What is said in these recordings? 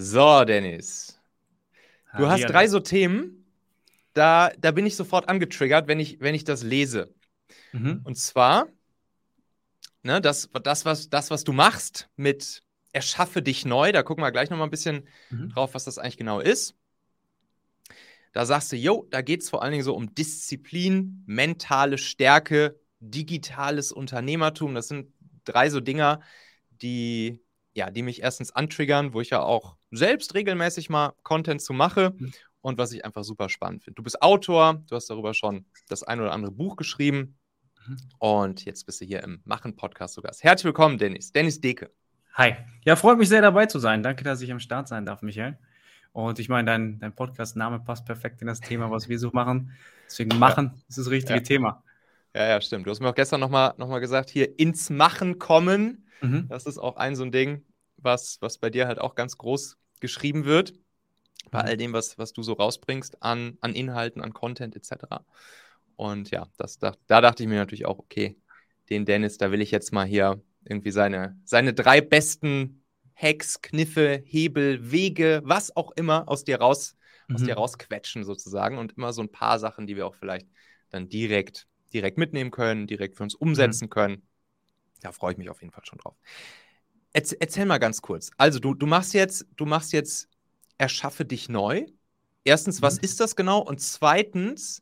So, Dennis. Du hast drei so Themen, da, da bin ich sofort angetriggert, wenn ich, wenn ich das lese. Mhm. Und zwar, ne, das, das, was, das, was du machst mit Erschaffe dich neu, da gucken wir gleich nochmal ein bisschen mhm. drauf, was das eigentlich genau ist. Da sagst du, jo, da geht es vor allen Dingen so um Disziplin, mentale Stärke, digitales Unternehmertum. Das sind drei so Dinger, die, ja, die mich erstens antriggern, wo ich ja auch selbst regelmäßig mal Content zu mache mhm. und was ich einfach super spannend finde. Du bist Autor, du hast darüber schon das ein oder andere Buch geschrieben mhm. und jetzt bist du hier im Machen-Podcast sogar. Herzlich willkommen, Dennis. Dennis Deke. Hi. Ja, freut mich sehr dabei zu sein. Danke, dass ich am Start sein darf, Michael. Und ich meine, dein, dein Podcast-Name passt perfekt in das Thema, was wir so machen. Deswegen machen ja. ist das richtige ja. Thema. Ja, ja, stimmt. Du hast mir auch gestern nochmal noch mal gesagt, hier ins Machen kommen. Mhm. Das ist auch ein so ein Ding, was, was bei dir halt auch ganz groß geschrieben wird. Bei mhm. all dem, was, was du so rausbringst an, an Inhalten, an Content etc. Und ja, das, da, da dachte ich mir natürlich auch, okay, den Dennis, da will ich jetzt mal hier irgendwie seine, seine drei besten Hacks, Kniffe, Hebel, Wege, was auch immer aus dir raus, mhm. aus dir rausquetschen sozusagen und immer so ein paar Sachen, die wir auch vielleicht dann direkt, direkt mitnehmen können, direkt für uns umsetzen mhm. können. Da freue ich mich auf jeden Fall schon drauf. Erzähl, erzähl mal ganz kurz. Also du, du machst jetzt, du machst jetzt Erschaffe dich neu. Erstens, was mhm. ist das genau? Und zweitens,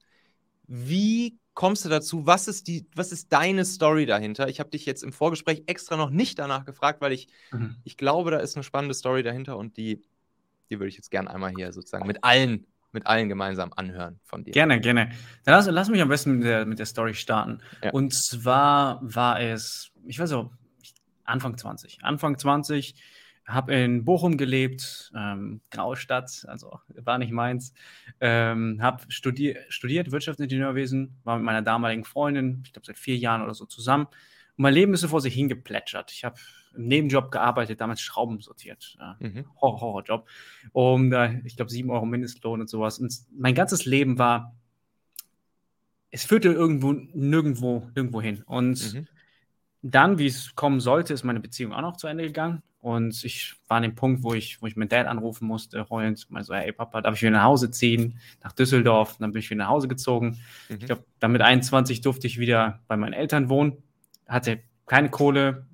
wie kommst du dazu? Was ist, die, was ist deine Story dahinter? Ich habe dich jetzt im Vorgespräch extra noch nicht danach gefragt, weil ich, mhm. ich glaube, da ist eine spannende Story dahinter und die, die würde ich jetzt gerne einmal hier sozusagen mit allen, mit allen gemeinsam anhören von dir. Gerne, gerne. Dann lass, lass mich am besten mit der, mit der Story starten. Ja. Und zwar war es, ich weiß auch, Anfang 20. Anfang 20 habe in Bochum gelebt, ähm, graue Stadt, also war nicht meins. Ähm, habe studi studiert Wirtschaftsingenieurwesen, war mit meiner damaligen Freundin, ich glaube seit vier Jahren oder so zusammen. Und mein Leben ist so vor sich hingeplätschert. Ich habe im Nebenjob gearbeitet, damals Schrauben sortiert. Äh, mhm. Horror Horrorjob. Um, äh, ich glaube, sieben Euro Mindestlohn und sowas. Und mein ganzes Leben war, es führte irgendwo, nirgendwo, nirgendwo hin. Und mhm. Dann, wie es kommen sollte, ist meine Beziehung auch noch zu Ende gegangen. Und ich war an dem Punkt, wo ich, wo ich meinen Dad anrufen musste, heulend, mal so, hey Papa, darf ich wieder nach Hause ziehen, nach Düsseldorf? Und dann bin ich wieder nach Hause gezogen. Mhm. Ich glaube, dann mit 21 durfte ich wieder bei meinen Eltern wohnen, hatte keine Kohle,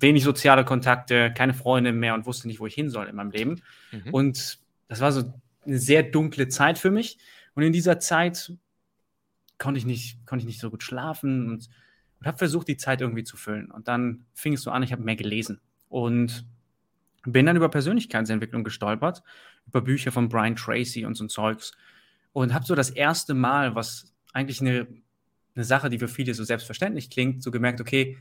wenig soziale Kontakte, keine Freunde mehr und wusste nicht, wo ich hin soll in meinem Leben. Mhm. Und das war so eine sehr dunkle Zeit für mich. Und in dieser Zeit konnte ich nicht, konnte ich nicht so gut schlafen und, und habe versucht, die Zeit irgendwie zu füllen. Und dann fing es so an, ich habe mehr gelesen und bin dann über Persönlichkeitsentwicklung gestolpert, über Bücher von Brian Tracy und so ein Zeugs. Und habe so das erste Mal, was eigentlich eine, eine Sache, die für viele so selbstverständlich klingt, so gemerkt, okay,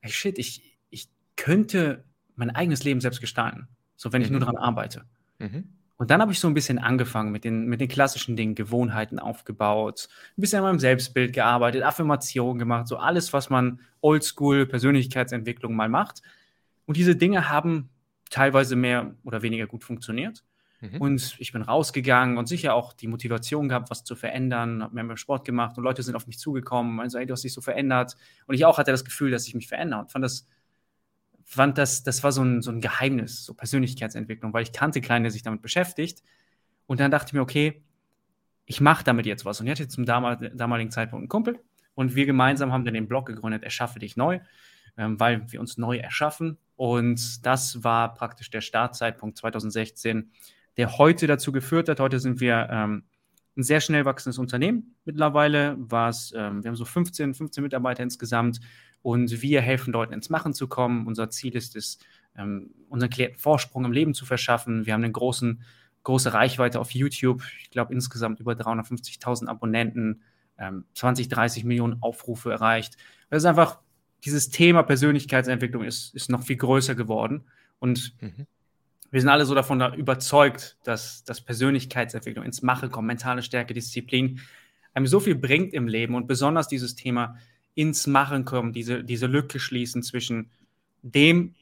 hey shit, ich, ich könnte mein eigenes Leben selbst gestalten, so wenn ich nur mhm. daran arbeite. Mhm. Und dann habe ich so ein bisschen angefangen mit den, mit den klassischen Dingen, Gewohnheiten aufgebaut, ein bisschen an meinem Selbstbild gearbeitet, Affirmationen gemacht, so alles, was man oldschool Persönlichkeitsentwicklung mal macht, und diese Dinge haben teilweise mehr oder weniger gut funktioniert. Mhm. Und ich bin rausgegangen und sicher auch die Motivation gehabt, was zu verändern, habe mehr Sport gemacht und Leute sind auf mich zugekommen, meinen so, ey, du hast dich so verändert. Und ich auch hatte das Gefühl, dass ich mich verändere und fand das, fand das, das war so ein, so ein Geheimnis, so Persönlichkeitsentwicklung, weil ich kannte Kleine, der sich damit beschäftigt. Und dann dachte ich mir, okay, ich mache damit jetzt was. Und ich hatte zum damaligen Zeitpunkt einen Kumpel und wir gemeinsam haben dann den Blog gegründet, Erschaffe dich neu, ähm, weil wir uns neu erschaffen und das war praktisch der Startzeitpunkt 2016, der heute dazu geführt hat. Heute sind wir ähm, ein sehr schnell wachsendes Unternehmen mittlerweile. Ähm, wir haben so 15, 15 Mitarbeiter insgesamt und wir helfen Leuten ins Machen zu kommen. Unser Ziel ist es, ähm, unseren Klienten Vorsprung im Leben zu verschaffen. Wir haben eine großen, große Reichweite auf YouTube. Ich glaube insgesamt über 350.000 Abonnenten, 20, ähm, 30 Millionen Aufrufe erreicht. Das ist einfach dieses Thema Persönlichkeitsentwicklung ist, ist noch viel größer geworden. Und mhm. wir sind alle so davon überzeugt, dass, dass Persönlichkeitsentwicklung ins Mache kommt, mentale Stärke, Disziplin, einem so viel bringt im Leben und besonders dieses Thema ins Machen kommen, diese, diese Lücke schließen zwischen dem,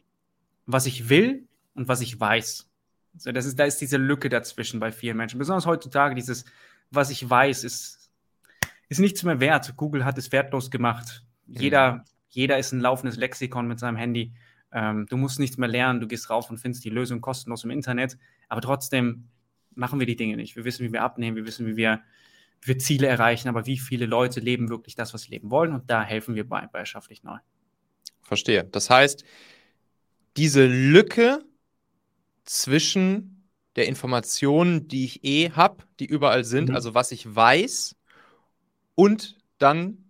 was ich will und was ich weiß. So, das ist, da ist diese Lücke dazwischen bei vielen Menschen. Besonders heutzutage, dieses, was ich weiß, ist, ist nichts mehr wert. Google hat es wertlos gemacht. Mhm. Jeder jeder ist ein laufendes Lexikon mit seinem Handy. Ähm, du musst nichts mehr lernen, du gehst rauf und findest die Lösung kostenlos im Internet. Aber trotzdem machen wir die Dinge nicht. Wir wissen, wie wir abnehmen, wir wissen, wie wir, wir Ziele erreichen, aber wie viele Leute leben wirklich das, was sie leben wollen. Und da helfen wir bei, bei Schafflich Neu. Verstehe. Das heißt, diese Lücke zwischen der Information, die ich eh habe, die überall sind, mhm. also was ich weiß, und dann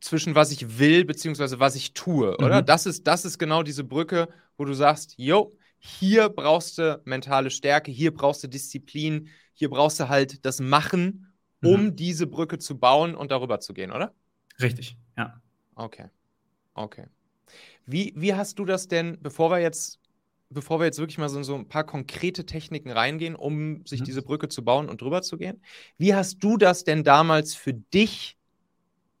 zwischen was ich will beziehungsweise was ich tue, oder? Mhm. Das ist, das ist genau diese Brücke, wo du sagst, yo, hier brauchst du mentale Stärke, hier brauchst du Disziplin, hier brauchst du halt das Machen, um mhm. diese Brücke zu bauen und darüber zu gehen, oder? Richtig, ja. Okay. Okay. Wie, wie hast du das denn, bevor wir jetzt bevor wir jetzt wirklich mal so, so ein paar konkrete Techniken reingehen, um sich mhm. diese Brücke zu bauen und drüber zu gehen. Wie hast du das denn damals für dich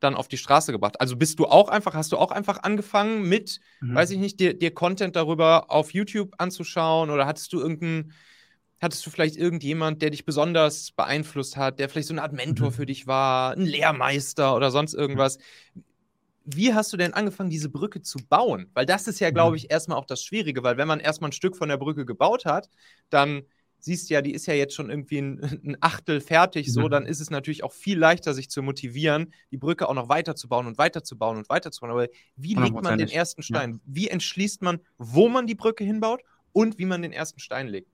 dann auf die Straße gebracht? Also bist du auch einfach, hast du auch einfach angefangen mit, mhm. weiß ich nicht, dir, dir Content darüber auf YouTube anzuschauen oder hattest du irgendeinen Hattest du vielleicht irgendjemand, der dich besonders beeinflusst hat, der vielleicht so eine Art Mentor mhm. für dich war, ein Lehrmeister oder sonst irgendwas? wie hast du denn angefangen, diese Brücke zu bauen? Weil das ist ja, glaube mhm. ich, erstmal auch das Schwierige, weil wenn man erstmal ein Stück von der Brücke gebaut hat, dann siehst du ja, die ist ja jetzt schon irgendwie ein, ein Achtel fertig, so, mhm. dann ist es natürlich auch viel leichter, sich zu motivieren, die Brücke auch noch weiterzubauen und weiterzubauen und weiterzubauen. Aber wie legt man den ersten Stein? Ja. Wie entschließt man, wo man die Brücke hinbaut und wie man den ersten Stein legt?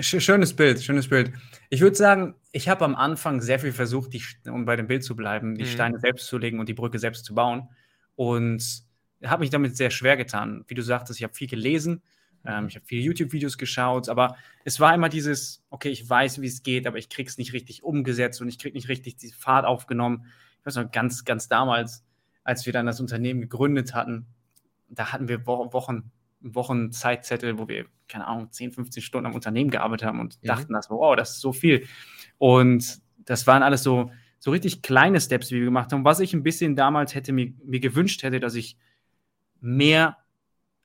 Schönes Bild, schönes Bild. Ich würde sagen, ich habe am Anfang sehr viel versucht, die, um bei dem Bild zu bleiben, die mhm. Steine selbst zu legen und die Brücke selbst zu bauen. Und habe mich damit sehr schwer getan. Wie du sagtest, ich habe viel gelesen, ähm, ich habe viele YouTube-Videos geschaut, aber es war immer dieses, okay, ich weiß, wie es geht, aber ich kriege es nicht richtig umgesetzt und ich kriege nicht richtig die Fahrt aufgenommen. Ich weiß noch, ganz, ganz damals, als wir dann das Unternehmen gegründet hatten, da hatten wir Wochen Wochen Zeitzettel, wo wir, keine Ahnung, 10, 15 Stunden am Unternehmen gearbeitet haben und mhm. dachten, das, wow, das ist so viel. Und das waren alles so, so richtig kleine Steps, die wir gemacht haben. Was ich ein bisschen damals hätte mir, mir gewünscht hätte, dass ich mehr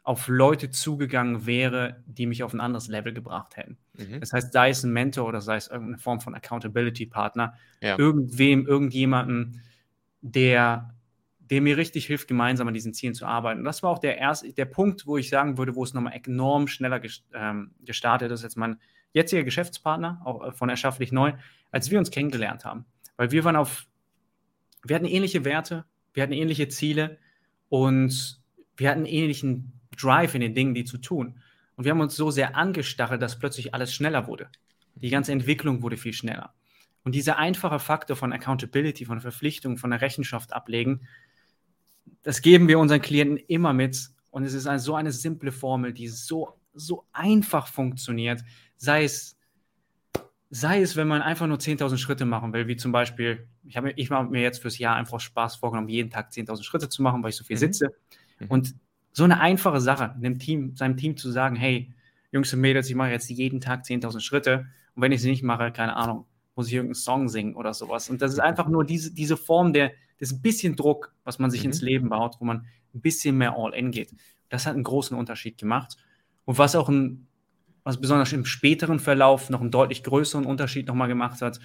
auf Leute zugegangen wäre, die mich auf ein anderes Level gebracht hätten. Mhm. Das heißt, sei es ein Mentor oder sei es irgendeine Form von Accountability-Partner, ja. irgendwem, irgendjemanden, der der mir richtig hilft, gemeinsam an diesen Zielen zu arbeiten. Und das war auch der erste, der Punkt, wo ich sagen würde, wo es nochmal enorm schneller ähm, gestartet ist, als mein jetziger Geschäftspartner, auch äh, von Erschafflich Neu, als wir uns kennengelernt haben. Weil wir waren auf, wir hatten ähnliche Werte, wir hatten ähnliche Ziele und wir hatten ähnlichen Drive in den Dingen, die zu tun. Und wir haben uns so sehr angestachelt, dass plötzlich alles schneller wurde. Die ganze Entwicklung wurde viel schneller. Und dieser einfache Faktor von Accountability, von Verpflichtung, von der Rechenschaft ablegen, das geben wir unseren Klienten immer mit. Und es ist eine, so eine simple Formel, die so, so einfach funktioniert. Sei es, sei es, wenn man einfach nur 10.000 Schritte machen will, wie zum Beispiel, ich habe ich mache mir jetzt fürs Jahr einfach Spaß vorgenommen, jeden Tag 10.000 Schritte zu machen, weil ich so viel mhm. sitze. Mhm. Und so eine einfache Sache, dem Team, seinem Team zu sagen, hey, Jungs und Mädels, ich mache jetzt jeden Tag 10.000 Schritte und wenn ich sie nicht mache, keine Ahnung, muss ich irgendeinen Song singen oder sowas. Und das ist einfach nur diese, diese Form der, das ist ein bisschen Druck, was man sich mhm. ins Leben baut, wo man ein bisschen mehr All-In geht. Das hat einen großen Unterschied gemacht. Und was auch ein, was besonders im späteren Verlauf noch einen deutlich größeren Unterschied nochmal gemacht hat,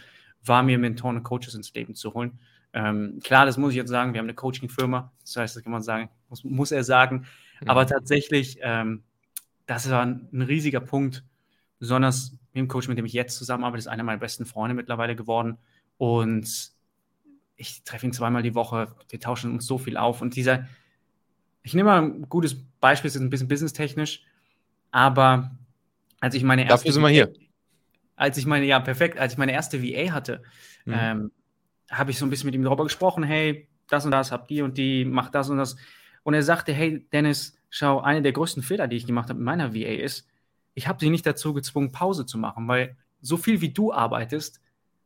war mir Mentoren und Coaches ins Leben zu holen. Ähm, klar, das muss ich jetzt sagen, wir haben eine Coaching-Firma, das heißt, das kann man sagen, muss, muss er sagen. Mhm. Aber tatsächlich, ähm, das war ein, ein, riesiger Punkt. Besonders mit dem Coach, mit dem ich jetzt zusammenarbeite, ist einer meiner besten Freunde mittlerweile geworden. Und ich treffe ihn zweimal die Woche, wir tauschen uns so viel auf und dieser, ich nehme mal ein gutes Beispiel, es ist ein bisschen businesstechnisch, aber als ich meine erste. Dafür sind wir hier. Als ich meine, ja, perfekt, als ich meine erste VA hatte, mhm. ähm, habe ich so ein bisschen mit ihm darüber gesprochen, hey, das und das, habt die und die, macht das und das. Und er sagte, hey, Dennis, schau, einer der größten Fehler, die ich gemacht habe mit meiner VA ist, ich habe sie nicht dazu gezwungen, Pause zu machen, weil so viel wie du arbeitest,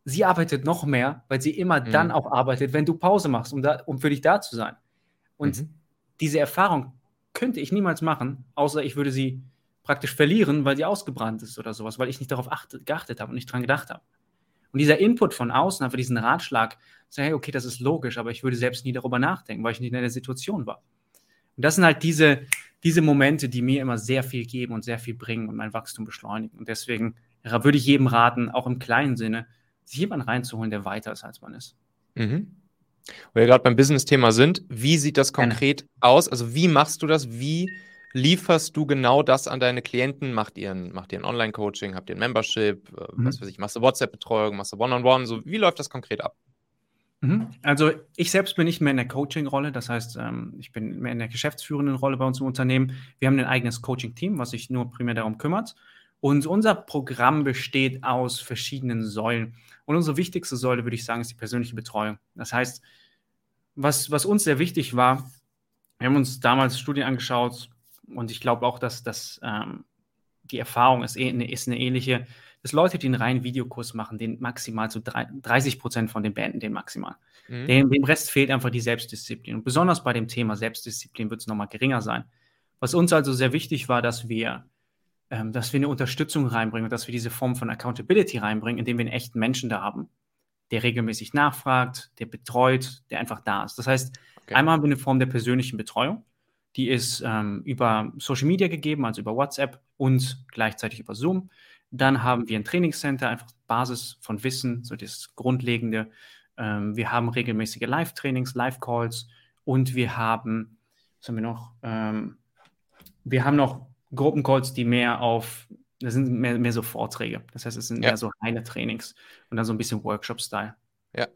sie arbeitet noch mehr, weil sie immer mhm. dann auch arbeitet, wenn du Pause machst, um, da, um für dich da zu sein. Und mhm. diese Erfahrung könnte ich niemals machen, außer ich würde sie praktisch verlieren, weil sie ausgebrannt ist oder sowas, weil ich nicht darauf achte, geachtet habe und nicht dran gedacht habe. Und dieser Input von außen, einfach diesen Ratschlag, so, hey, okay, das ist logisch, aber ich würde selbst nie darüber nachdenken, weil ich nicht in der Situation war. Und das sind halt diese, diese Momente, die mir immer sehr viel geben und sehr viel bringen und mein Wachstum beschleunigen. Und deswegen würde ich jedem raten, auch im kleinen Sinne, sich jemanden reinzuholen, der weiter ist, als man ist. Mhm. Wo wir gerade beim Business-Thema sind, wie sieht das konkret Gerne. aus? Also wie machst du das? Wie lieferst du genau das an deine Klienten? Macht ihr ein, macht ihr ein Online-Coaching? Habt ihr ein Membership? Äh, mhm. Was weiß ich, machst du WhatsApp-Betreuung? Machst du One-on-One? -on -One? So, wie läuft das konkret ab? Mhm. Also ich selbst bin nicht mehr in der Coaching-Rolle, das heißt, ähm, ich bin mehr in der geschäftsführenden Rolle bei uns im Unternehmen. Wir haben ein eigenes Coaching-Team, was sich nur primär darum kümmert. Und unser Programm besteht aus verschiedenen Säulen. Und unsere wichtigste Säule, würde ich sagen, ist die persönliche Betreuung. Das heißt, was, was uns sehr wichtig war, wir haben uns damals Studien angeschaut und ich glaube auch, dass, dass ähm, die Erfahrung ist, eh, ist eine ähnliche dass Leute, die einen reinen Videokurs machen, den maximal zu 30 Prozent von den beenden den maximal. Mhm. Dem, dem, Rest fehlt einfach die Selbstdisziplin. Und besonders bei dem Thema Selbstdisziplin wird es nochmal geringer sein. Was uns also sehr wichtig war, dass wir, ähm, dass wir eine Unterstützung reinbringen und dass wir diese Form von Accountability reinbringen, indem wir einen echten Menschen da haben, der regelmäßig nachfragt, der betreut, der einfach da ist. Das heißt, okay. einmal haben wir eine Form der persönlichen Betreuung. Die ist ähm, über Social Media gegeben, also über WhatsApp und gleichzeitig über Zoom. Dann haben wir ein Trainingscenter, einfach Basis von Wissen, so das Grundlegende. Ähm, wir haben regelmäßige Live-Trainings, Live-Calls und wir haben, was haben wir noch? Ähm, wir haben noch Gruppencalls, die mehr auf, das sind mehr, mehr so Vorträge. Das heißt, es sind ja. mehr so reine Trainings und dann so ein bisschen Workshop-Style. Ja.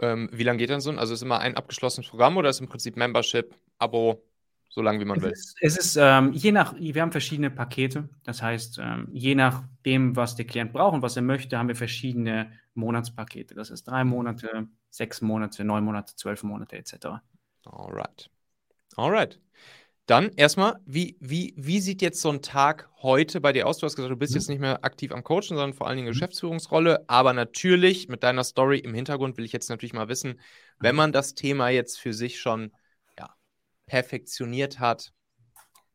Ähm, wie lange geht dann so? Also ist immer ein abgeschlossenes Programm oder ist im Prinzip Membership, Abo? so lange wie man es will. Ist, es ist ähm, je nach, wir haben verschiedene Pakete. Das heißt, ähm, je nachdem, was der Klient braucht und was er möchte, haben wir verschiedene Monatspakete. Das ist drei Monate, sechs Monate, neun Monate, zwölf Monate etc. Alright. Alright. Dann erstmal, wie, wie, wie sieht jetzt so ein Tag heute bei dir aus? Du hast gesagt, du bist mhm. jetzt nicht mehr aktiv am Coachen, sondern vor allen Dingen mhm. Geschäftsführungsrolle. Aber natürlich mit deiner Story im Hintergrund will ich jetzt natürlich mal wissen, wenn man das Thema jetzt für sich schon perfektioniert hat,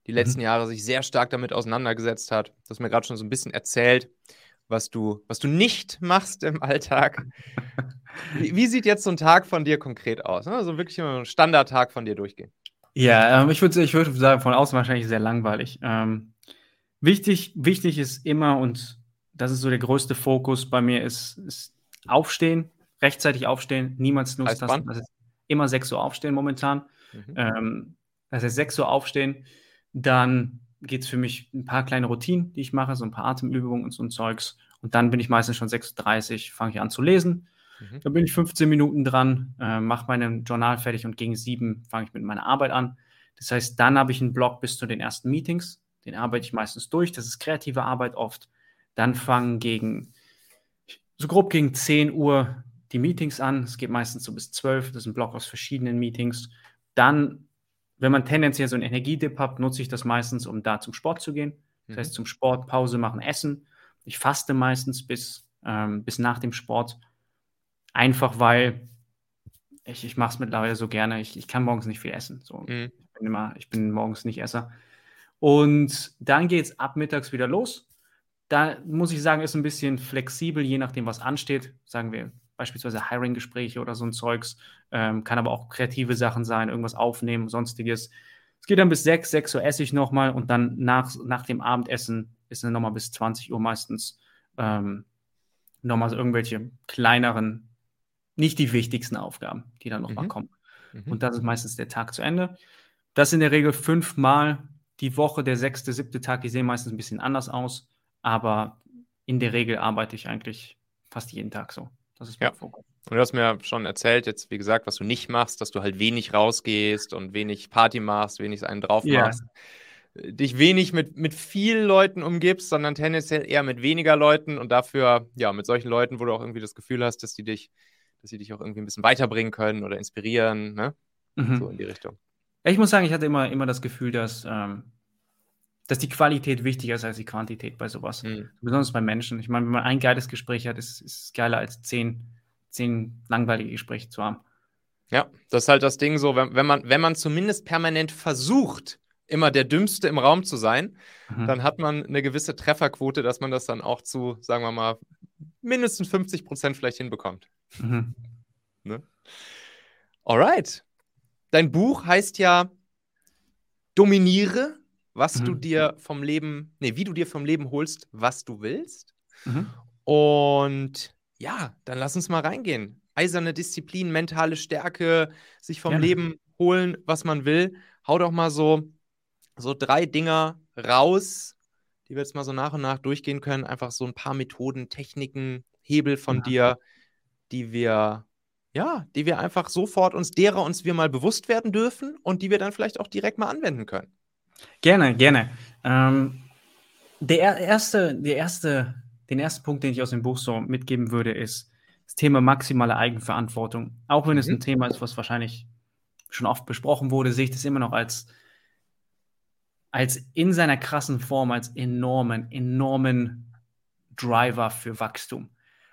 die letzten mhm. Jahre sich sehr stark damit auseinandergesetzt hat. Du hast mir gerade schon so ein bisschen erzählt, was du, was du nicht machst im Alltag. Wie, wie sieht jetzt so ein Tag von dir konkret aus? Also wirklich immer ein Standardtag von dir durchgehen. Ja, ähm, ich würde ich würd sagen, von außen wahrscheinlich sehr langweilig. Ähm, wichtig, wichtig ist immer, und das ist so der größte Fokus bei mir, ist, ist aufstehen, rechtzeitig aufstehen, niemals nur das ist immer 6 Uhr aufstehen momentan. Mhm. Ähm, das heißt, 6 Uhr aufstehen, dann geht es für mich ein paar kleine Routinen, die ich mache, so ein paar Atemübungen und so ein Zeugs. Und dann bin ich meistens schon 6.30 Uhr, fange ich an zu lesen. Mhm. Dann bin ich 15 Minuten dran, äh, mache mein Journal fertig und gegen 7 fange ich mit meiner Arbeit an. Das heißt, dann habe ich einen Block bis zu den ersten Meetings. Den arbeite ich meistens durch. Das ist kreative Arbeit oft. Dann fangen gegen, so grob gegen 10 Uhr die Meetings an. Es geht meistens so bis 12. Das ist ein Block aus verschiedenen Meetings. Dann, wenn man tendenziell so einen Energiedip hat, nutze ich das meistens, um da zum Sport zu gehen. Das mhm. heißt, zum Sport, Pause machen, essen. Ich faste meistens bis, ähm, bis nach dem Sport. Einfach weil ich, ich mache es mittlerweile so gerne. Ich, ich kann morgens nicht viel essen. So. Mhm. Ich, bin immer, ich bin morgens nicht Esser. Und dann geht es ab mittags wieder los. Da muss ich sagen, ist ein bisschen flexibel, je nachdem, was ansteht. Sagen wir beispielsweise Hiring-Gespräche oder so ein Zeugs. Ähm, kann aber auch kreative Sachen sein, irgendwas aufnehmen, sonstiges. Es geht dann bis 6, 6 Uhr esse ich nochmal und dann nach, nach dem Abendessen ist dann nochmal bis 20 Uhr meistens ähm, nochmal so irgendwelche kleineren, nicht die wichtigsten Aufgaben, die dann nochmal mhm. kommen. Mhm. Und das ist meistens der Tag zu Ende. Das in der Regel fünfmal die Woche, der sechste, siebte Tag, die sehen meistens ein bisschen anders aus, aber in der Regel arbeite ich eigentlich fast jeden Tag so. Das ist mein ja. Fokus. Und du hast mir schon erzählt, jetzt wie gesagt, was du nicht machst, dass du halt wenig rausgehst und wenig Party machst, wenig einen drauf machst. Yeah. Dich wenig mit, mit vielen Leuten umgibst, sondern tendenziell eher mit weniger Leuten und dafür, ja, mit solchen Leuten, wo du auch irgendwie das Gefühl hast, dass die dich, dass sie dich auch irgendwie ein bisschen weiterbringen können oder inspirieren, ne? Mhm. So in die Richtung. Ich muss sagen, ich hatte immer, immer das Gefühl, dass, ähm, dass die Qualität wichtiger ist als die Quantität bei sowas. Mhm. Besonders bei Menschen. Ich meine, wenn man ein geiles Gespräch hat, ist es geiler als zehn zehn langweilige Gespräche zu haben. Ja, das ist halt das Ding so, wenn, wenn, man, wenn man zumindest permanent versucht, immer der Dümmste im Raum zu sein, mhm. dann hat man eine gewisse Trefferquote, dass man das dann auch zu, sagen wir mal, mindestens 50 Prozent vielleicht hinbekommt. Mhm. Ne? Alright. Dein Buch heißt ja Dominiere, was mhm. du dir vom Leben, nee, wie du dir vom Leben holst, was du willst. Mhm. Und ja, dann lass uns mal reingehen. Eiserne Disziplin, mentale Stärke, sich vom ja. Leben holen, was man will. Hau doch mal so, so drei Dinger raus, die wir jetzt mal so nach und nach durchgehen können. Einfach so ein paar Methoden, Techniken, Hebel von ja. dir, die wir, ja, die wir einfach sofort uns, derer uns wir mal bewusst werden dürfen und die wir dann vielleicht auch direkt mal anwenden können. Gerne, gerne. Ähm, der erste, der erste den ersten Punkt, den ich aus dem Buch so mitgeben würde, ist das Thema maximale Eigenverantwortung. Auch wenn mhm. es ein Thema ist, was wahrscheinlich schon oft besprochen wurde, sehe ich das immer noch als, als in seiner krassen Form, als enormen, enormen Driver für Wachstum.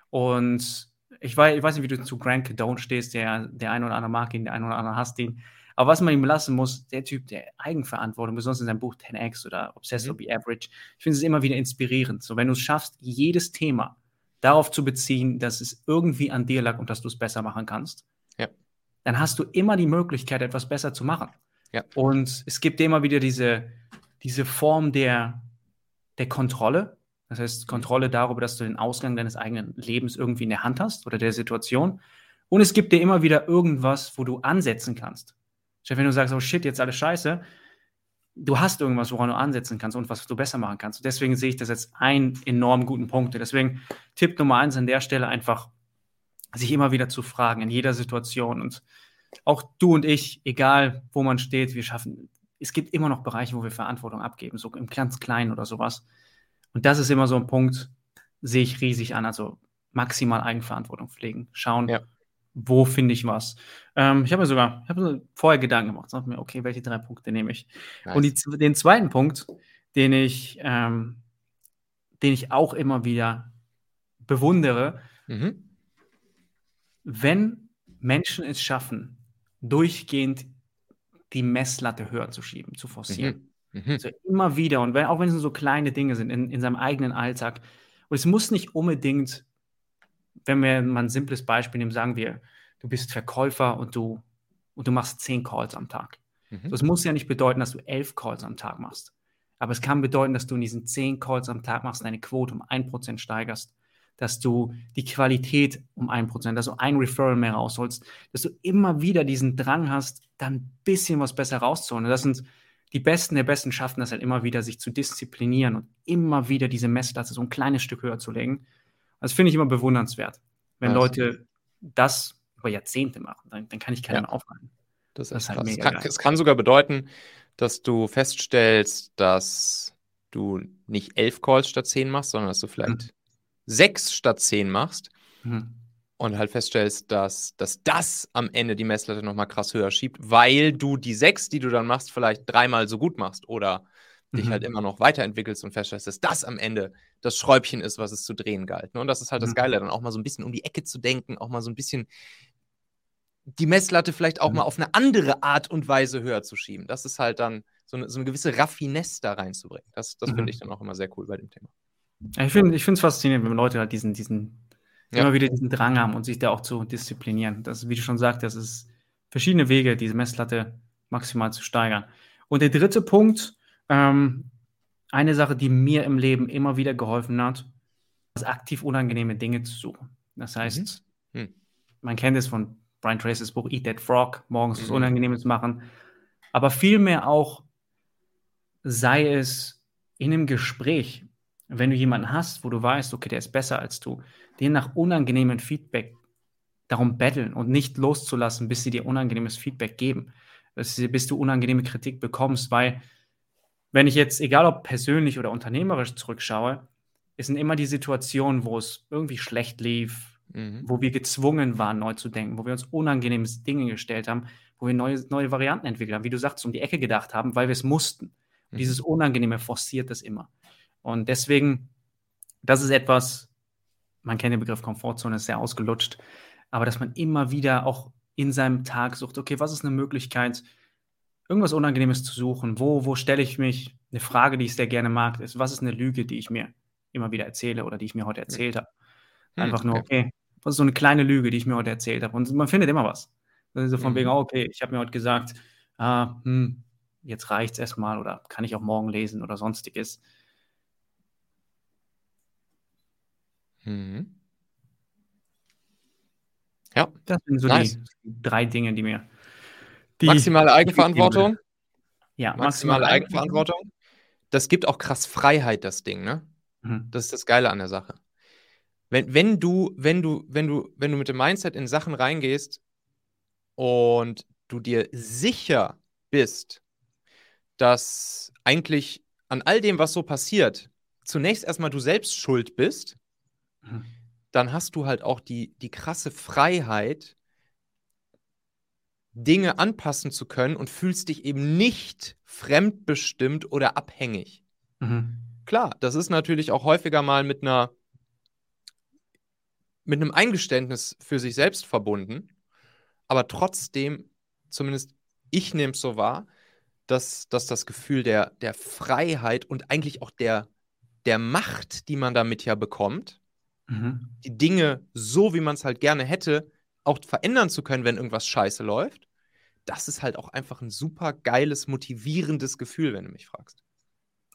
Und ich weiß, ich weiß nicht, wie du zu Grant Cadone stehst, der, der ein oder andere mag ihn, der ein oder andere hasst ihn. Aber was man ihm lassen muss, der Typ der Eigenverantwortung, besonders in seinem Buch 10x oder Obsessed mhm. or Be Average, ich finde es immer wieder inspirierend. So, wenn du es schaffst, jedes Thema darauf zu beziehen, dass es irgendwie an dir lag und dass du es besser machen kannst, ja. dann hast du immer die Möglichkeit, etwas besser zu machen. Ja. Und es gibt immer wieder diese, diese Form der, der Kontrolle. Das heißt, Kontrolle darüber, dass du den Ausgang deines eigenen Lebens irgendwie in der Hand hast oder der Situation. Und es gibt dir immer wieder irgendwas, wo du ansetzen kannst. Wenn du sagst, oh shit, jetzt alles scheiße, du hast irgendwas, woran du ansetzen kannst und was du besser machen kannst. Und deswegen sehe ich das als einen enorm guten Punkt. Deswegen Tipp Nummer eins an der Stelle einfach, sich immer wieder zu fragen in jeder Situation. Und auch du und ich, egal wo man steht, wir schaffen, es gibt immer noch Bereiche, wo wir Verantwortung abgeben, so im ganz Kleinen oder sowas. Und das ist immer so ein Punkt, sehe ich riesig an. Also maximal Eigenverantwortung pflegen. Schauen, ja wo finde ich was. Ähm, ich habe mir sogar ich hab vorher Gedanken gemacht, sag mir, okay, welche drei Punkte nehme ich? Nice. Und die, den zweiten Punkt, den ich, ähm, den ich auch immer wieder bewundere, mhm. wenn Menschen es schaffen, durchgehend die Messlatte höher zu schieben, zu forcieren. Mhm. Mhm. Also immer wieder, und wenn, auch wenn es so kleine Dinge sind in, in seinem eigenen Alltag. Und es muss nicht unbedingt wenn wir mal ein simples Beispiel nehmen, sagen wir, du bist Verkäufer und du, und du machst zehn Calls am Tag. Mhm. Das muss ja nicht bedeuten, dass du elf Calls am Tag machst. Aber es kann bedeuten, dass du in diesen zehn Calls am Tag machst, deine Quote um ein Prozent steigerst, dass du die Qualität um ein Prozent, dass du ein Referral mehr rausholst, dass du immer wieder diesen Drang hast, dann ein bisschen was besser rauszuholen. Und das sind die Besten der Besten schaffen das halt immer wieder, sich zu disziplinieren und immer wieder diese Messlatte so ein kleines Stück höher zu legen. Das finde ich immer bewundernswert. Wenn ja, Leute das über Jahrzehnte machen, dann, dann kann ich keinen ja. aufhalten. Das, das ist halt mega es, kann, es kann sogar bedeuten, dass du feststellst, dass du nicht elf Calls statt zehn machst, sondern dass du vielleicht mhm. sechs statt zehn machst. Mhm. Und halt feststellst, dass, dass das am Ende die Messlatte nochmal krass höher schiebt, weil du die sechs, die du dann machst, vielleicht dreimal so gut machst oder dich mhm. halt immer noch weiterentwickelst und feststellst, dass das am Ende das Schräubchen ist, was es zu drehen galt. Ne? Und das ist halt mhm. das Geile, dann auch mal so ein bisschen um die Ecke zu denken, auch mal so ein bisschen die Messlatte vielleicht auch mhm. mal auf eine andere Art und Weise höher zu schieben. Das ist halt dann so eine, so eine gewisse Raffinesse da reinzubringen. Das, das finde mhm. ich dann auch immer sehr cool bei dem Thema. ich finde es faszinierend, wenn Leute halt diesen, diesen ja. immer wieder diesen Drang haben und sich da auch zu disziplinieren. Das, wie du schon sagst, das ist verschiedene Wege, diese Messlatte maximal zu steigern. Und der dritte Punkt, ähm, eine Sache, die mir im Leben immer wieder geholfen hat, ist aktiv unangenehme Dinge zu suchen. Das heißt, mhm. Hm. man kennt es von Brian Tracy's Buch Eat That Frog, morgens mhm. was Unangenehmes machen, aber vielmehr auch sei es in einem Gespräch, wenn du jemanden hast, wo du weißt, okay, der ist besser als du, den nach unangenehmen Feedback darum betteln und nicht loszulassen, bis sie dir unangenehmes Feedback geben, bis, bis du unangenehme Kritik bekommst, weil wenn ich jetzt, egal ob persönlich oder unternehmerisch zurückschaue, es sind immer die Situationen, wo es irgendwie schlecht lief, mhm. wo wir gezwungen waren, neu zu denken, wo wir uns unangenehme Dinge gestellt haben, wo wir neue, neue Varianten entwickelt haben, wie du sagst, um die Ecke gedacht haben, weil wir es mussten. Mhm. Dieses Unangenehme forciert das immer. Und deswegen, das ist etwas, man kennt den Begriff Komfortzone, ist sehr ausgelutscht, aber dass man immer wieder auch in seinem Tag sucht, okay, was ist eine Möglichkeit, irgendwas Unangenehmes zu suchen? Wo, wo stelle ich mich? Eine Frage, die ich sehr gerne mag, ist, was ist eine Lüge, die ich mir immer wieder erzähle oder die ich mir heute erzählt habe? Hm, Einfach nur, okay, was ist so eine kleine Lüge, die ich mir heute erzählt habe? Und man findet immer was. So von mhm. wegen, oh, okay, ich habe mir heute gesagt, ah, hm, jetzt reicht es erstmal oder kann ich auch morgen lesen oder sonstiges. Mhm. Ja. Das sind so nice. die drei Dinge, die mir. Die maximale Eigenverantwortung. Ja, maximale, maximale Eigenverantwortung. Das gibt auch krass Freiheit, das Ding, ne? Mhm. Das ist das Geile an der Sache. Wenn, wenn du, wenn du, wenn du, wenn du mit dem Mindset in Sachen reingehst und du dir sicher bist, dass eigentlich an all dem, was so passiert, zunächst erstmal du selbst schuld bist, mhm. dann hast du halt auch die, die krasse Freiheit, Dinge anpassen zu können und fühlst dich eben nicht fremdbestimmt oder abhängig. Mhm. Klar, das ist natürlich auch häufiger mal mit einer mit einem Eingeständnis für sich selbst verbunden, aber trotzdem, zumindest ich nehme es so wahr, dass, dass das Gefühl der, der Freiheit und eigentlich auch der, der Macht, die man damit ja bekommt, mhm. die Dinge so, wie man es halt gerne hätte, auch verändern zu können, wenn irgendwas scheiße läuft, das ist halt auch einfach ein super geiles, motivierendes Gefühl, wenn du mich fragst.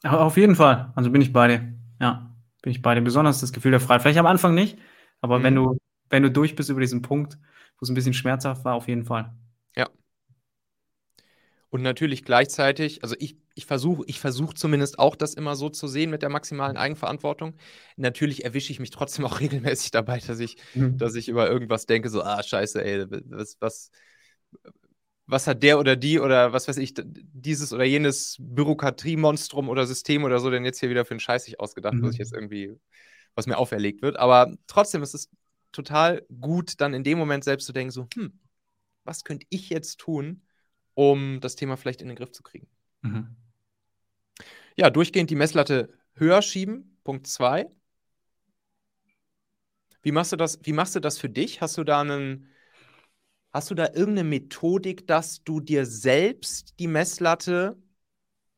Auf jeden Fall. Also bin ich bei dir. Ja, bin ich bei dir. Besonders das Gefühl der Freiheit. Vielleicht am Anfang nicht, aber mhm. wenn du, wenn du durch bist über diesen Punkt, wo es ein bisschen schmerzhaft war, auf jeden Fall. Und natürlich gleichzeitig, also ich, ich versuche ich versuch zumindest auch das immer so zu sehen mit der maximalen Eigenverantwortung. Natürlich erwische ich mich trotzdem auch regelmäßig dabei, dass ich, mhm. dass ich über irgendwas denke, so, ah, scheiße, ey, was, was, was hat der oder die oder was weiß ich, dieses oder jenes Bürokratiemonstrum oder System oder so denn jetzt hier wieder für einen Scheiß sich ausgedacht, mhm. was ich jetzt irgendwie, was mir auferlegt wird. Aber trotzdem ist es total gut, dann in dem Moment selbst zu denken, so, hm, was könnte ich jetzt tun, um das Thema vielleicht in den Griff zu kriegen? Mhm. Ja, durchgehend die Messlatte höher schieben, Punkt 2. Wie machst du das, wie machst du das für dich? Hast du da einen, Hast du da irgendeine Methodik, dass du dir selbst die Messlatte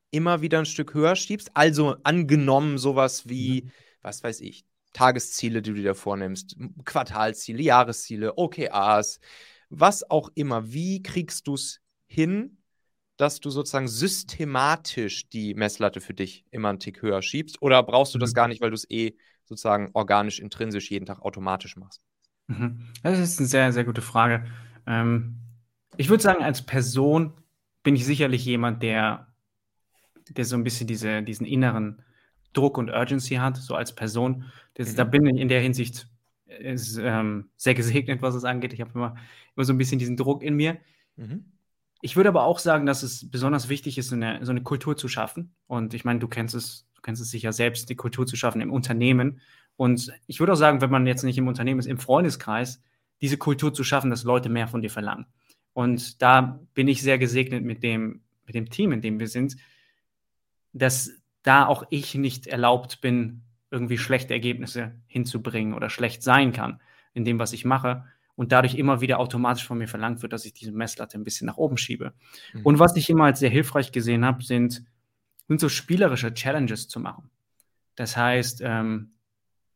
immer wieder ein Stück höher schiebst? Also angenommen sowas wie, mhm. was weiß ich, Tagesziele, die du dir vornimmst, Quartalziele, Jahresziele, OKRs, was auch immer. Wie kriegst du es hin, dass du sozusagen systematisch die Messlatte für dich immer einen Tick höher schiebst? Oder brauchst du das mhm. gar nicht, weil du es eh sozusagen organisch, intrinsisch jeden Tag automatisch machst? Mhm. Das ist eine sehr, sehr gute Frage. Ähm, ich würde sagen, als Person bin ich sicherlich jemand, der, der so ein bisschen diese, diesen inneren Druck und Urgency hat, so als Person. Das, mhm. Da bin ich in der Hinsicht ist, ähm, sehr gesegnet, was es angeht. Ich habe immer, immer so ein bisschen diesen Druck in mir. Mhm. Ich würde aber auch sagen, dass es besonders wichtig ist, so eine, so eine Kultur zu schaffen. Und ich meine, du kennst es, du kennst es sicher selbst, die Kultur zu schaffen im Unternehmen. Und ich würde auch sagen, wenn man jetzt nicht im Unternehmen ist, im Freundeskreis, diese Kultur zu schaffen, dass Leute mehr von dir verlangen. Und da bin ich sehr gesegnet mit dem, mit dem Team, in dem wir sind, dass da auch ich nicht erlaubt bin, irgendwie schlechte Ergebnisse hinzubringen oder schlecht sein kann in dem, was ich mache. Und dadurch immer wieder automatisch von mir verlangt wird, dass ich diese Messlatte ein bisschen nach oben schiebe. Mhm. Und was ich immer als sehr hilfreich gesehen habe, sind, sind so spielerische Challenges zu machen. Das heißt, ähm,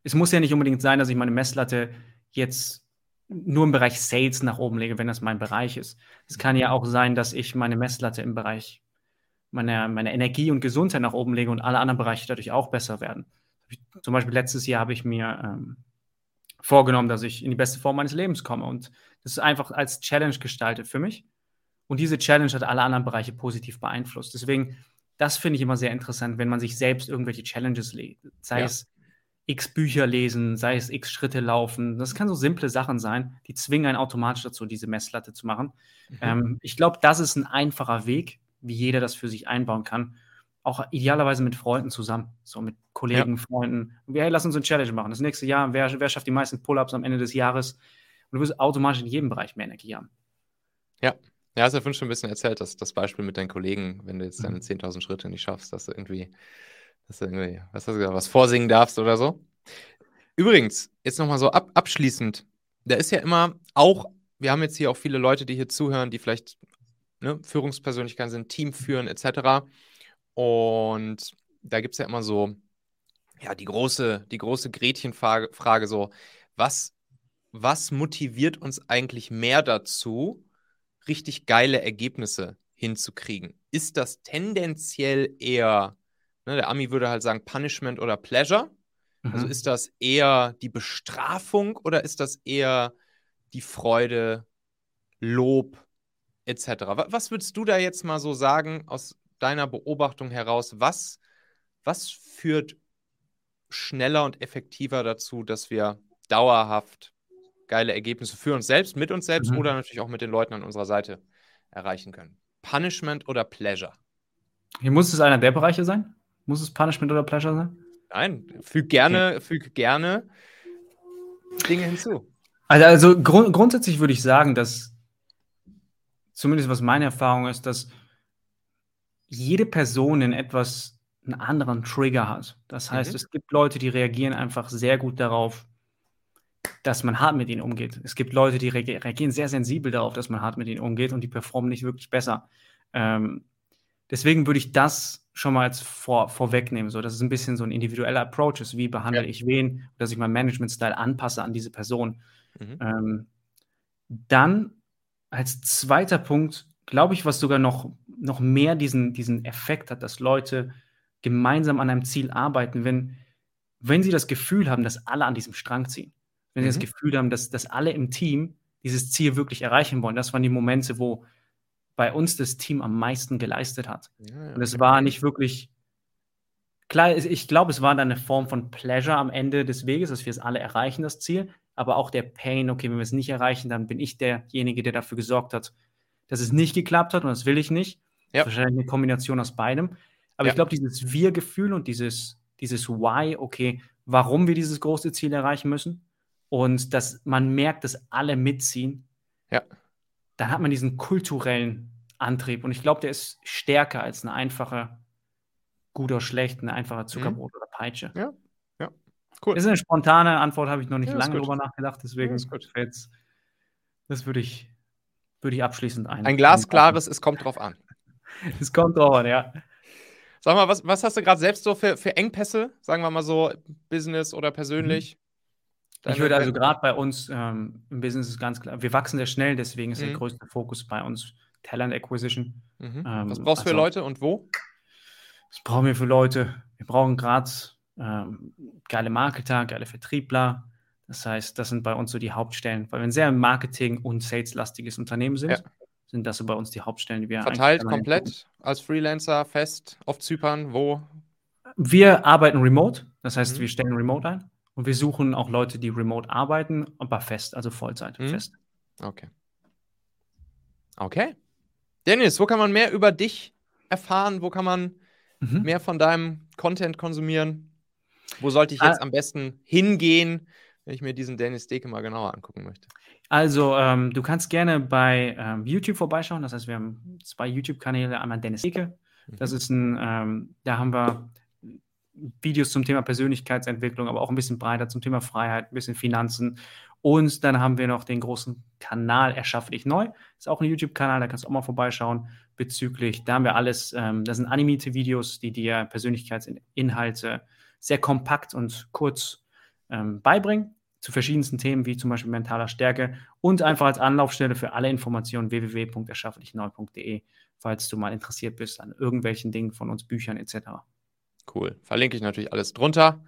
es muss ja nicht unbedingt sein, dass ich meine Messlatte jetzt nur im Bereich Sales nach oben lege, wenn das mein Bereich ist. Es kann ja auch sein, dass ich meine Messlatte im Bereich meiner, meiner Energie und Gesundheit nach oben lege und alle anderen Bereiche dadurch auch besser werden. Zum Beispiel letztes Jahr habe ich mir ähm, vorgenommen, dass ich in die beste Form meines Lebens komme und das ist einfach als Challenge gestaltet für mich. Und diese Challenge hat alle anderen Bereiche positiv beeinflusst. Deswegen, das finde ich immer sehr interessant, wenn man sich selbst irgendwelche Challenges legt. Sei ja. es x Bücher lesen, sei es x Schritte laufen. Das kann so simple Sachen sein, die zwingen einen automatisch dazu, diese Messlatte zu machen. Mhm. Ähm, ich glaube, das ist ein einfacher Weg, wie jeder das für sich einbauen kann. Auch idealerweise mit Freunden zusammen, so mit Kollegen, ja. Freunden. Wir, hey, lass uns eine Challenge machen. Das nächste Jahr, wer, wer schafft die meisten Pull-ups am Ende des Jahres? Und du wirst automatisch in jedem Bereich mehr Energie haben. Ja, ja, hast ja vorhin schon ein bisschen erzählt, dass das Beispiel mit deinen Kollegen, wenn du jetzt deine 10.000 mhm. Schritte nicht schaffst, dass du irgendwie dass du irgendwie, was hast du gesagt, was vorsingen darfst oder so. Übrigens, jetzt nochmal so ab, abschließend, da ist ja immer auch, wir haben jetzt hier auch viele Leute, die hier zuhören, die vielleicht ne, Führungspersönlichkeiten sind, Team führen etc. Und da gibt es ja immer so, ja, die große, die große Gretchenfrage, Frage so, was, was motiviert uns eigentlich mehr dazu, richtig geile Ergebnisse hinzukriegen? Ist das tendenziell eher Ne, der Ami würde halt sagen Punishment oder Pleasure. Also mhm. Also ist das eher die Bestrafung oder ist das eher die Freude, Lob etc.? Was würdest du da jetzt mal so sagen aus deiner Beobachtung heraus? Was, was führt schneller und effektiver dazu, dass wir dauerhaft geile Ergebnisse für uns selbst, mit uns selbst mhm. oder natürlich auch mit den Leuten an unserer Seite erreichen können? Punishment oder Pleasure? Hier muss es einer der Bereiche sein? Muss es Punishment oder Pleasure sein? Nein, füg gerne, okay. füg gerne Dinge hinzu. Also, also grund grundsätzlich würde ich sagen, dass zumindest was meine Erfahrung ist, dass jede Person in etwas einen anderen Trigger hat. Das heißt, mhm. es gibt Leute, die reagieren einfach sehr gut darauf, dass man hart mit ihnen umgeht. Es gibt Leute, die reagieren sehr sensibel darauf, dass man hart mit ihnen umgeht und die performen nicht wirklich besser. Ähm, deswegen würde ich das schon mal jetzt vor, vorwegnehmen, so dass es ein bisschen so ein individueller Approach ist, wie behandle ja. ich wen, dass ich meinen Management-Style anpasse an diese Person. Mhm. Ähm, dann als zweiter Punkt, glaube ich, was sogar noch, noch mehr diesen, diesen Effekt hat, dass Leute gemeinsam an einem Ziel arbeiten, wenn, wenn sie das Gefühl haben, dass alle an diesem Strang ziehen. Wenn mhm. sie das mhm. Gefühl haben, dass, dass alle im Team dieses Ziel wirklich erreichen wollen. Das waren die Momente, wo bei uns das Team am meisten geleistet hat. Ja, und es war nicht wirklich klar, ich glaube, es war dann eine Form von Pleasure am Ende des Weges, dass wir es alle erreichen, das Ziel, aber auch der Pain, okay, wenn wir es nicht erreichen, dann bin ich derjenige, der dafür gesorgt hat, dass es nicht geklappt hat und das will ich nicht. Ja. Wahrscheinlich eine Kombination aus beidem. Aber ja. ich glaube, dieses Wir-Gefühl und dieses, dieses Why, okay, warum wir dieses große Ziel erreichen müssen und dass man merkt, dass alle mitziehen, ja dann hat man diesen kulturellen Antrieb. Und ich glaube, der ist stärker als eine einfache gut oder schlecht, eine einfache Zuckerbrot mhm. oder Peitsche. Ja, ja. Cool. Das ist eine spontane Antwort, habe ich noch nicht ja, lange drüber nachgedacht, deswegen ja, jetzt, das würde ich, würde ich abschließend ein. Ein glasklares, es kommt drauf an. es kommt drauf an, ja. Sag mal, was, was hast du gerade selbst so für, für Engpässe, sagen wir mal so, Business oder persönlich? Mhm. Ich würde also gerade bei uns ähm, im Business ist ganz klar, wir wachsen sehr schnell, deswegen ist mhm. der größte Fokus bei uns Talent Acquisition. Mhm. Ähm, was brauchst du also, für Leute und wo? Was brauchen wir für Leute? Wir brauchen gerade ähm, geile Marketer, geile Vertriebler. Das heißt, das sind bei uns so die Hauptstellen, weil wir ein sehr Marketing- und Sales-lastiges Unternehmen sind. Ja. Sind das so bei uns die Hauptstellen, die wir Verteilt komplett als Freelancer fest auf Zypern, wo? Wir arbeiten remote, das heißt, mhm. wir stellen remote ein. Und wir suchen auch Leute, die remote arbeiten, aber fest, also Vollzeit, mhm. fest. Okay. Okay. Dennis, wo kann man mehr über dich erfahren? Wo kann man mhm. mehr von deinem Content konsumieren? Wo sollte ich jetzt ah. am besten hingehen, wenn ich mir diesen Dennis Deke mal genauer angucken möchte? Also, ähm, du kannst gerne bei ähm, YouTube vorbeischauen. Das heißt, wir haben zwei YouTube-Kanäle. Einmal Dennis Deke. Das mhm. ist ein, ähm, da haben wir Videos zum Thema Persönlichkeitsentwicklung, aber auch ein bisschen breiter zum Thema Freiheit, ein bisschen Finanzen. Und dann haben wir noch den großen Kanal Erschaffe dich neu. Ist auch ein YouTube-Kanal, da kannst du auch mal vorbeischauen bezüglich. Da haben wir alles, ähm, das sind animierte Videos, die dir Persönlichkeitsinhalte sehr kompakt und kurz ähm, beibringen zu verschiedensten Themen, wie zum Beispiel mentaler Stärke und einfach als Anlaufstelle für alle Informationen www.erschaffedichNeu.de, falls du mal interessiert bist an irgendwelchen Dingen von uns, Büchern etc. Cool. Verlinke ich natürlich alles drunter.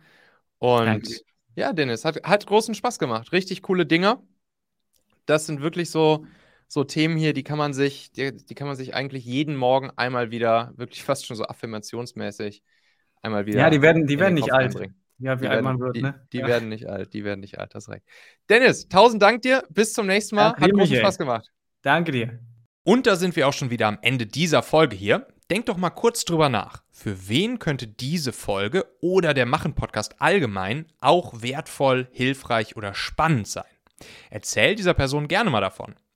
Und Danke. ja, Dennis, hat, hat großen Spaß gemacht. Richtig coole Dinge. Das sind wirklich so, so Themen hier, die kann man sich, die, die kann man sich eigentlich jeden Morgen einmal wieder, wirklich fast schon so affirmationsmäßig, einmal wieder. Ja, die werden, die werden nicht alt. Einbringen. Ja, wie die alt werden, man wird, die, ne? Die ja. werden nicht alt, die werden nicht alt, hast recht. Dennis, tausend Dank dir. Bis zum nächsten Mal. Ja, Hat großen. Spaß gemacht. Danke dir. Und da sind wir auch schon wieder am Ende dieser Folge hier. Denk doch mal kurz drüber nach. Für wen könnte diese Folge oder der Machen-Podcast allgemein auch wertvoll, hilfreich oder spannend sein? Erzähl dieser Person gerne mal davon.